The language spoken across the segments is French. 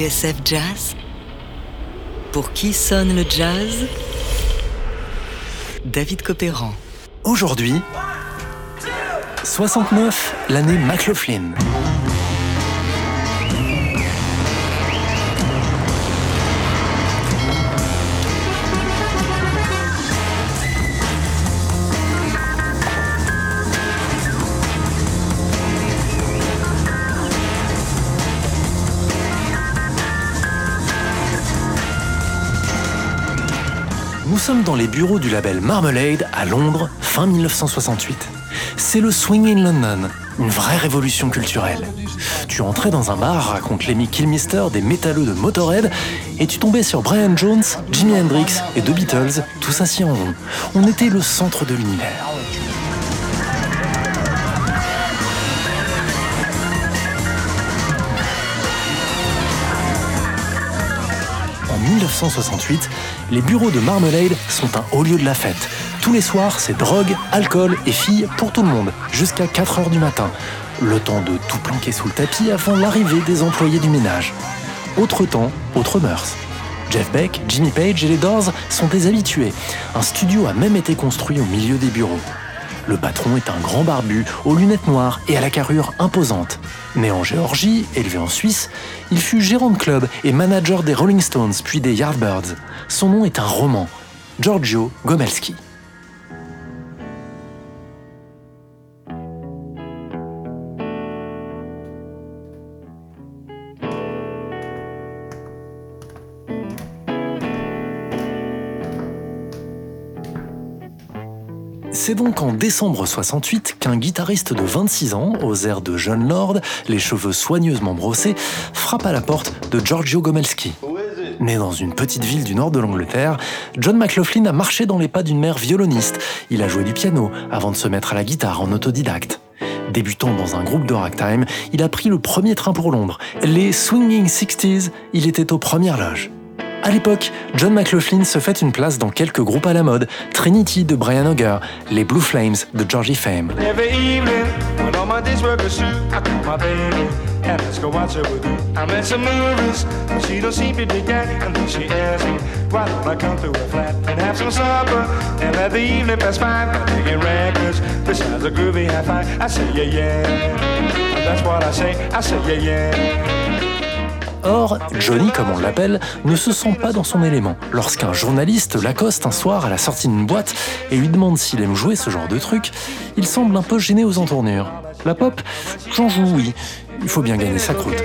TSF Jazz Pour qui sonne le jazz? David Copéran. Aujourd'hui, 69, l'année McLaughlin. Sommes dans les bureaux du label Marmalade à Londres, fin 1968. C'est le Swing in London, une vraie révolution culturelle. Tu entrais dans un bar, raconte Lemmy Kilmister des métalleux de Motorhead, et tu tombais sur Brian Jones, Jimi Hendrix et The Beatles, tous assis en rond. On était le centre de l'univers. 1968, les bureaux de Marmalade sont un haut lieu de la fête. Tous les soirs, c'est drogue, alcool et filles pour tout le monde, jusqu'à 4 heures du matin. Le temps de tout planquer sous le tapis avant l'arrivée des employés du ménage. Autre temps, autre mœurs. Jeff Beck, Jimmy Page et les Doors sont des habitués. Un studio a même été construit au milieu des bureaux. Le patron est un grand barbu, aux lunettes noires et à la carrure imposante. Né en Géorgie, élevé en Suisse, il fut gérant de club et manager des Rolling Stones puis des Yardbirds. Son nom est un roman, Giorgio Gomelski. C'est donc en décembre 68 qu'un guitariste de 26 ans, aux airs de jeune lord, les cheveux soigneusement brossés, frappe à la porte de Giorgio Gomelski. Né dans une petite ville du nord de l'Angleterre, John McLaughlin a marché dans les pas d'une mère violoniste. Il a joué du piano avant de se mettre à la guitare en autodidacte. Débutant dans un groupe de ragtime, il a pris le premier train pour Londres. Les Swinging Sixties, il était aux premières loges. À l'époque, John McLaughlin se fait une place dans quelques groupes à la mode, Trinity de Brian Auger, les Blue Flames de Georgie Fame. Or, Johnny, comme on l'appelle, ne se sent pas dans son élément. Lorsqu'un journaliste l'accoste un soir à la sortie d'une boîte et lui demande s'il aime jouer ce genre de truc, il semble un peu gêné aux entournures. La pop, j'en joue oui. Il faut bien gagner sa croûte.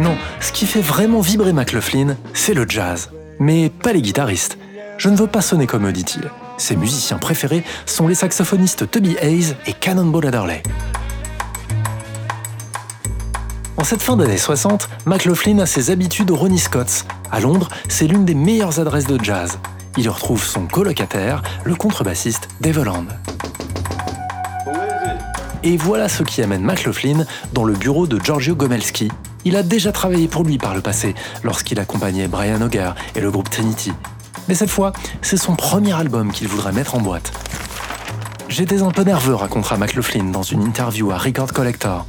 Non, ce qui fait vraiment vibrer McLaughlin, c'est le jazz. Mais pas les guitaristes. Je ne veux pas sonner comme eux, dit-il. Ses musiciens préférés sont les saxophonistes Tubby Hayes et Cannonball Adderley. En cette fin d'année 60, McLaughlin a ses habitudes au Ronnie Scott's. À Londres, c'est l'une des meilleures adresses de jazz. Il retrouve son colocataire, le contrebassiste Dave Holland. Et voilà ce qui amène McLaughlin dans le bureau de Giorgio Gomelski. Il a déjà travaillé pour lui par le passé, lorsqu'il accompagnait Brian Auger et le groupe Trinity. Mais cette fois, c'est son premier album qu'il voudrait mettre en boîte. J'étais un peu nerveux, racontera McLaughlin dans une interview à Record Collector.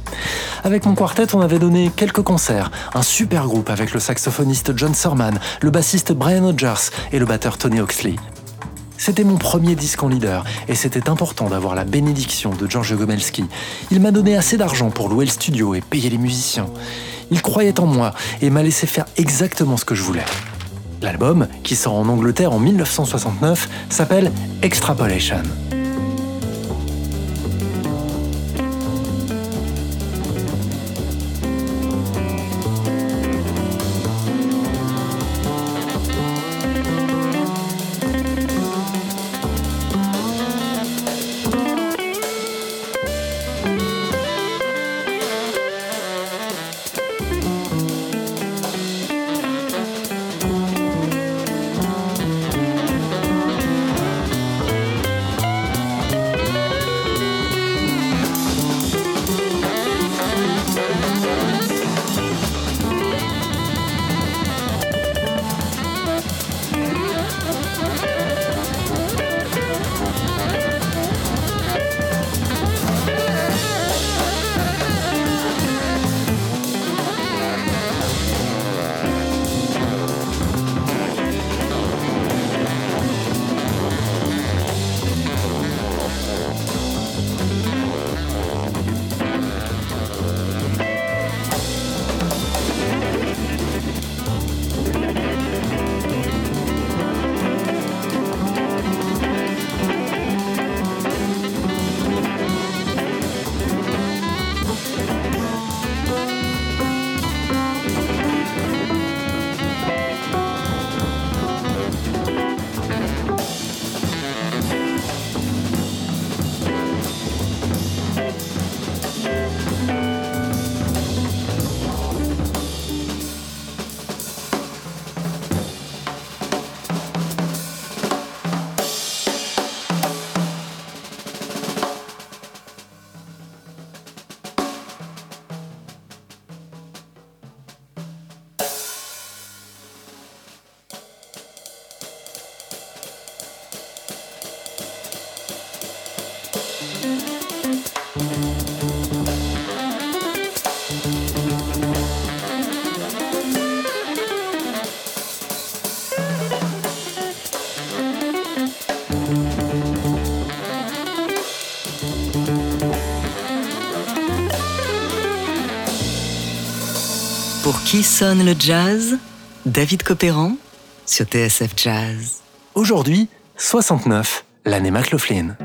Avec mon quartet, on avait donné quelques concerts, un super groupe avec le saxophoniste John Surman, le bassiste Brian Hodgers et le batteur Tony Oxley. C'était mon premier disque en leader et c'était important d'avoir la bénédiction de Giorgio Gomelski. Il m'a donné assez d'argent pour louer le studio et payer les musiciens. Il croyait en moi et m'a laissé faire exactement ce que je voulais. L'album, qui sort en Angleterre en 1969, s'appelle Extrapolation. Qui sonne le jazz David Copéran sur TSF Jazz. Aujourd'hui, 69, l'année McLaughlin.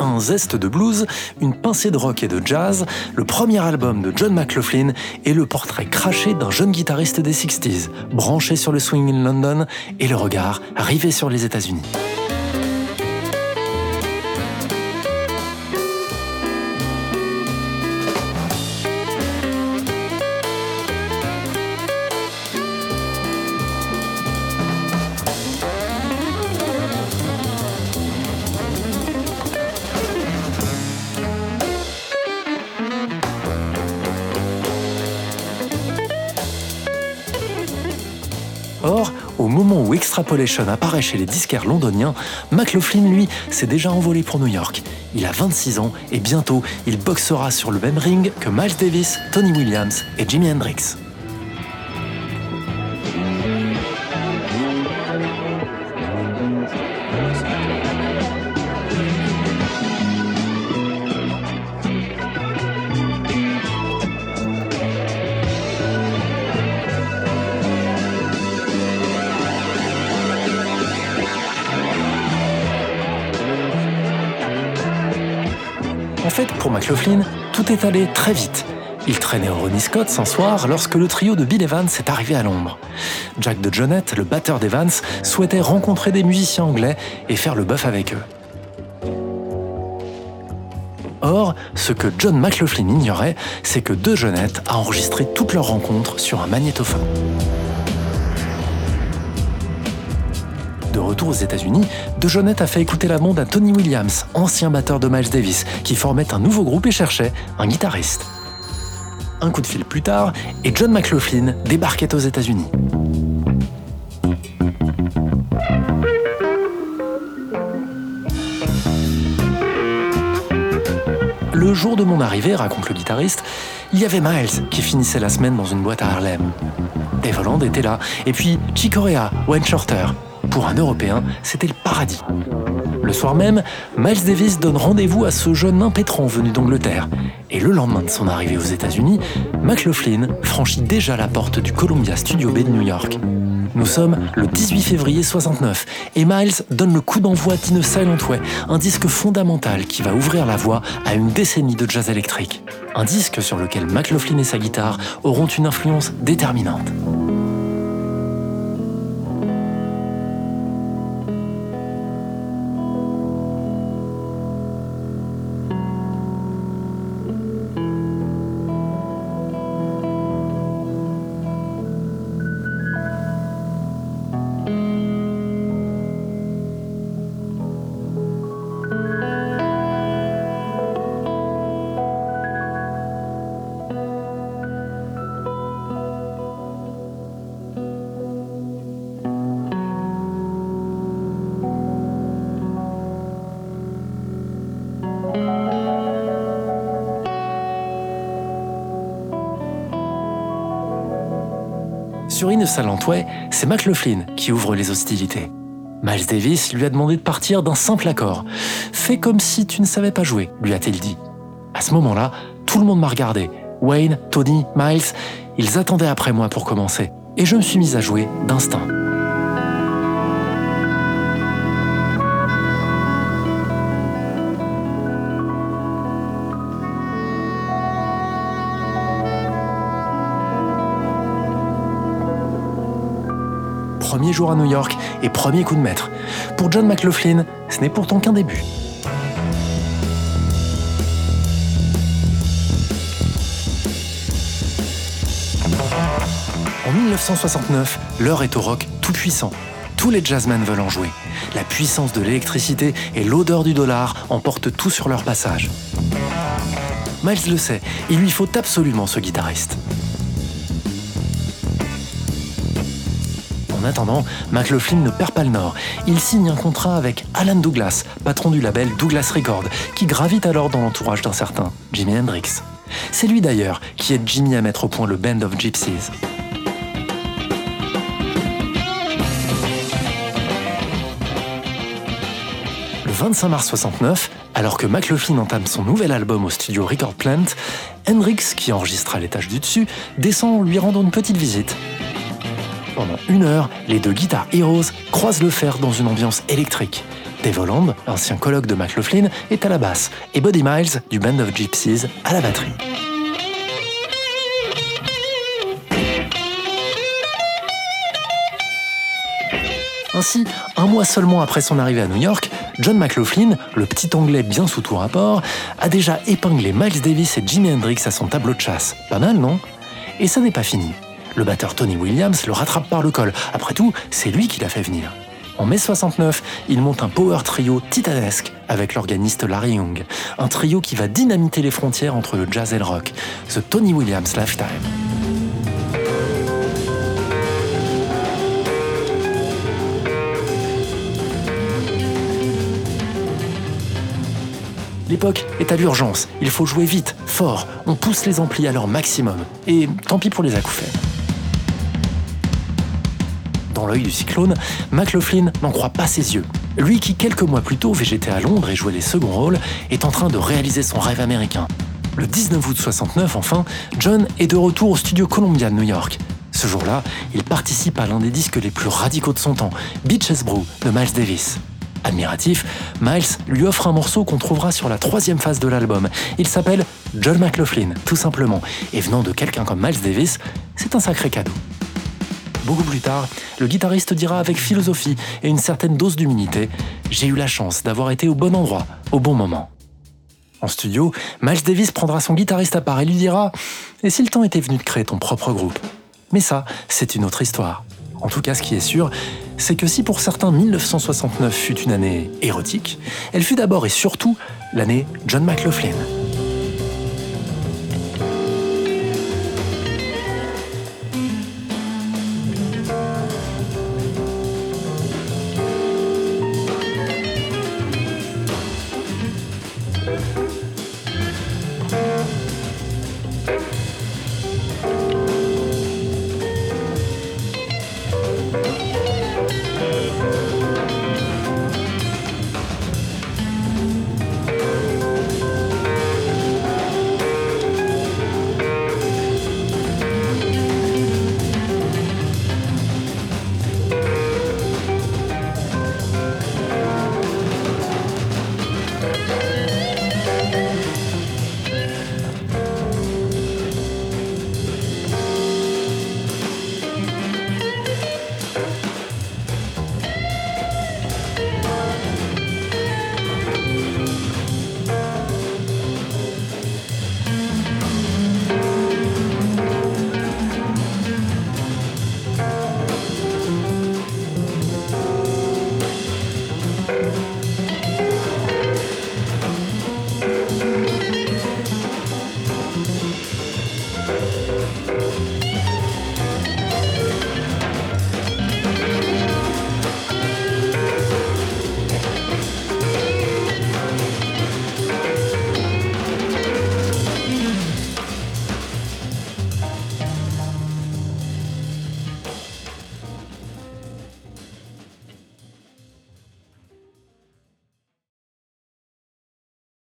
un zeste de blues, une pincée de rock et de jazz, le premier album de John McLaughlin et le portrait craché d'un jeune guitariste des 60s, branché sur le swing in London et le regard rivé sur les États-Unis. Apparaît chez les disquaires londoniens, McLaughlin, lui, s'est déjà envolé pour New York. Il a 26 ans et bientôt, il boxera sur le même ring que Miles Davis, Tony Williams et Jimi Hendrix. Fait, pour McLaughlin, tout est allé très vite. Il traînait au Ronnie Scott un soir lorsque le trio de Bill Evans est arrivé à l'ombre. Jack de Jonette, le batteur d'Evans, souhaitait rencontrer des musiciens anglais et faire le bœuf avec eux. Or, ce que John McLaughlin ignorait, c'est que De Jonette a enregistré toute leur rencontre sur un magnétophone. De retour aux États-Unis, De Jonette a fait écouter la bande à Tony Williams, ancien batteur de Miles Davis, qui formait un nouveau groupe et cherchait un guitariste. Un coup de fil plus tard, et John McLaughlin débarquait aux États-Unis. Le jour de mon arrivée, raconte le guitariste, il y avait Miles qui finissait la semaine dans une boîte à Harlem. Dave Holland était là, et puis Chick Corea, Wayne Shorter. Pour un Européen, c'était le paradis. Le soir même, Miles Davis donne rendez-vous à ce jeune impétrant venu d'Angleterre. Et le lendemain de son arrivée aux États-Unis, McLaughlin franchit déjà la porte du Columbia Studio B de New York. Nous sommes le 18 février 69 et Miles donne le coup d'envoi d'In Silent Way, un disque fondamental qui va ouvrir la voie à une décennie de jazz électrique. Un disque sur lequel McLaughlin et sa guitare auront une influence déterminante. Sur In a Silent Way, c'est McLaughlin qui ouvre les hostilités. Miles Davis lui a demandé de partir d'un simple accord. Fais comme si tu ne savais pas jouer, lui a-t-il dit. À ce moment-là, tout le monde m'a regardé. Wayne, Tony, Miles, ils attendaient après moi pour commencer. Et je me suis mis à jouer d'instinct. Premier jour à New York et premier coup de maître. Pour John McLaughlin, ce n'est pourtant qu'un début. En 1969, l'heure est au rock tout puissant. Tous les jazzmen veulent en jouer. La puissance de l'électricité et l'odeur du dollar emportent tout sur leur passage. Miles le sait, il lui faut absolument ce guitariste. Attendant, McLaughlin ne perd pas le nord. Il signe un contrat avec Alan Douglas, patron du label Douglas Records, qui gravite alors dans l'entourage d'un certain Jimi Hendrix. C'est lui d'ailleurs qui aide Jimmy à mettre au point le Band of Gypsies. Le 25 mars 69, Alors que McLaughlin entame son nouvel album au studio Record Plant, Hendrix, qui enregistre à l'étage du dessus, descend lui rendre une petite visite. Pendant une heure, les deux Guitar Heroes croisent le fer dans une ambiance électrique. Dave Holland, ancien colloque de McLaughlin, est à la basse et Buddy Miles, du Band of Gypsies, à la batterie. Ainsi, un mois seulement après son arrivée à New York, John McLaughlin, le petit anglais bien sous tout rapport, a déjà épinglé Miles Davis et Jimi Hendrix à son tableau de chasse. Pas mal, non? Et ça n'est pas fini. Le batteur Tony Williams le rattrape par le col. Après tout, c'est lui qui l'a fait venir. En mai 69, il monte un power trio titanesque avec l'organiste Larry Young. Un trio qui va dynamiter les frontières entre le jazz et le rock. The Tony Williams Lifetime. L'époque est à l'urgence, il faut jouer vite, fort, on pousse les amplis à leur maximum. Et tant pis pour les acouphènes. Dans l'œil du cyclone, McLaughlin n'en croit pas ses yeux. Lui qui quelques mois plus tôt végétait à Londres et jouait les seconds rôles, est en train de réaliser son rêve américain. Le 19 août 69, enfin, John est de retour au studio Columbia de New York. Ce jour-là, il participe à l'un des disques les plus radicaux de son temps, Beaches Brew de Miles Davis. Admiratif, Miles lui offre un morceau qu'on trouvera sur la troisième phase de l'album. Il s'appelle John McLaughlin, tout simplement. Et venant de quelqu'un comme Miles Davis, c'est un sacré cadeau. Beaucoup plus tard, le guitariste dira avec philosophie et une certaine dose d'humilité J'ai eu la chance d'avoir été au bon endroit, au bon moment. En studio, Miles Davis prendra son guitariste à part et lui dira Et si le temps était venu de créer ton propre groupe? Mais ça, c'est une autre histoire. En tout cas, ce qui est sûr, c'est que si pour certains 1969 fut une année érotique, elle fut d'abord et surtout l'année John McLaughlin.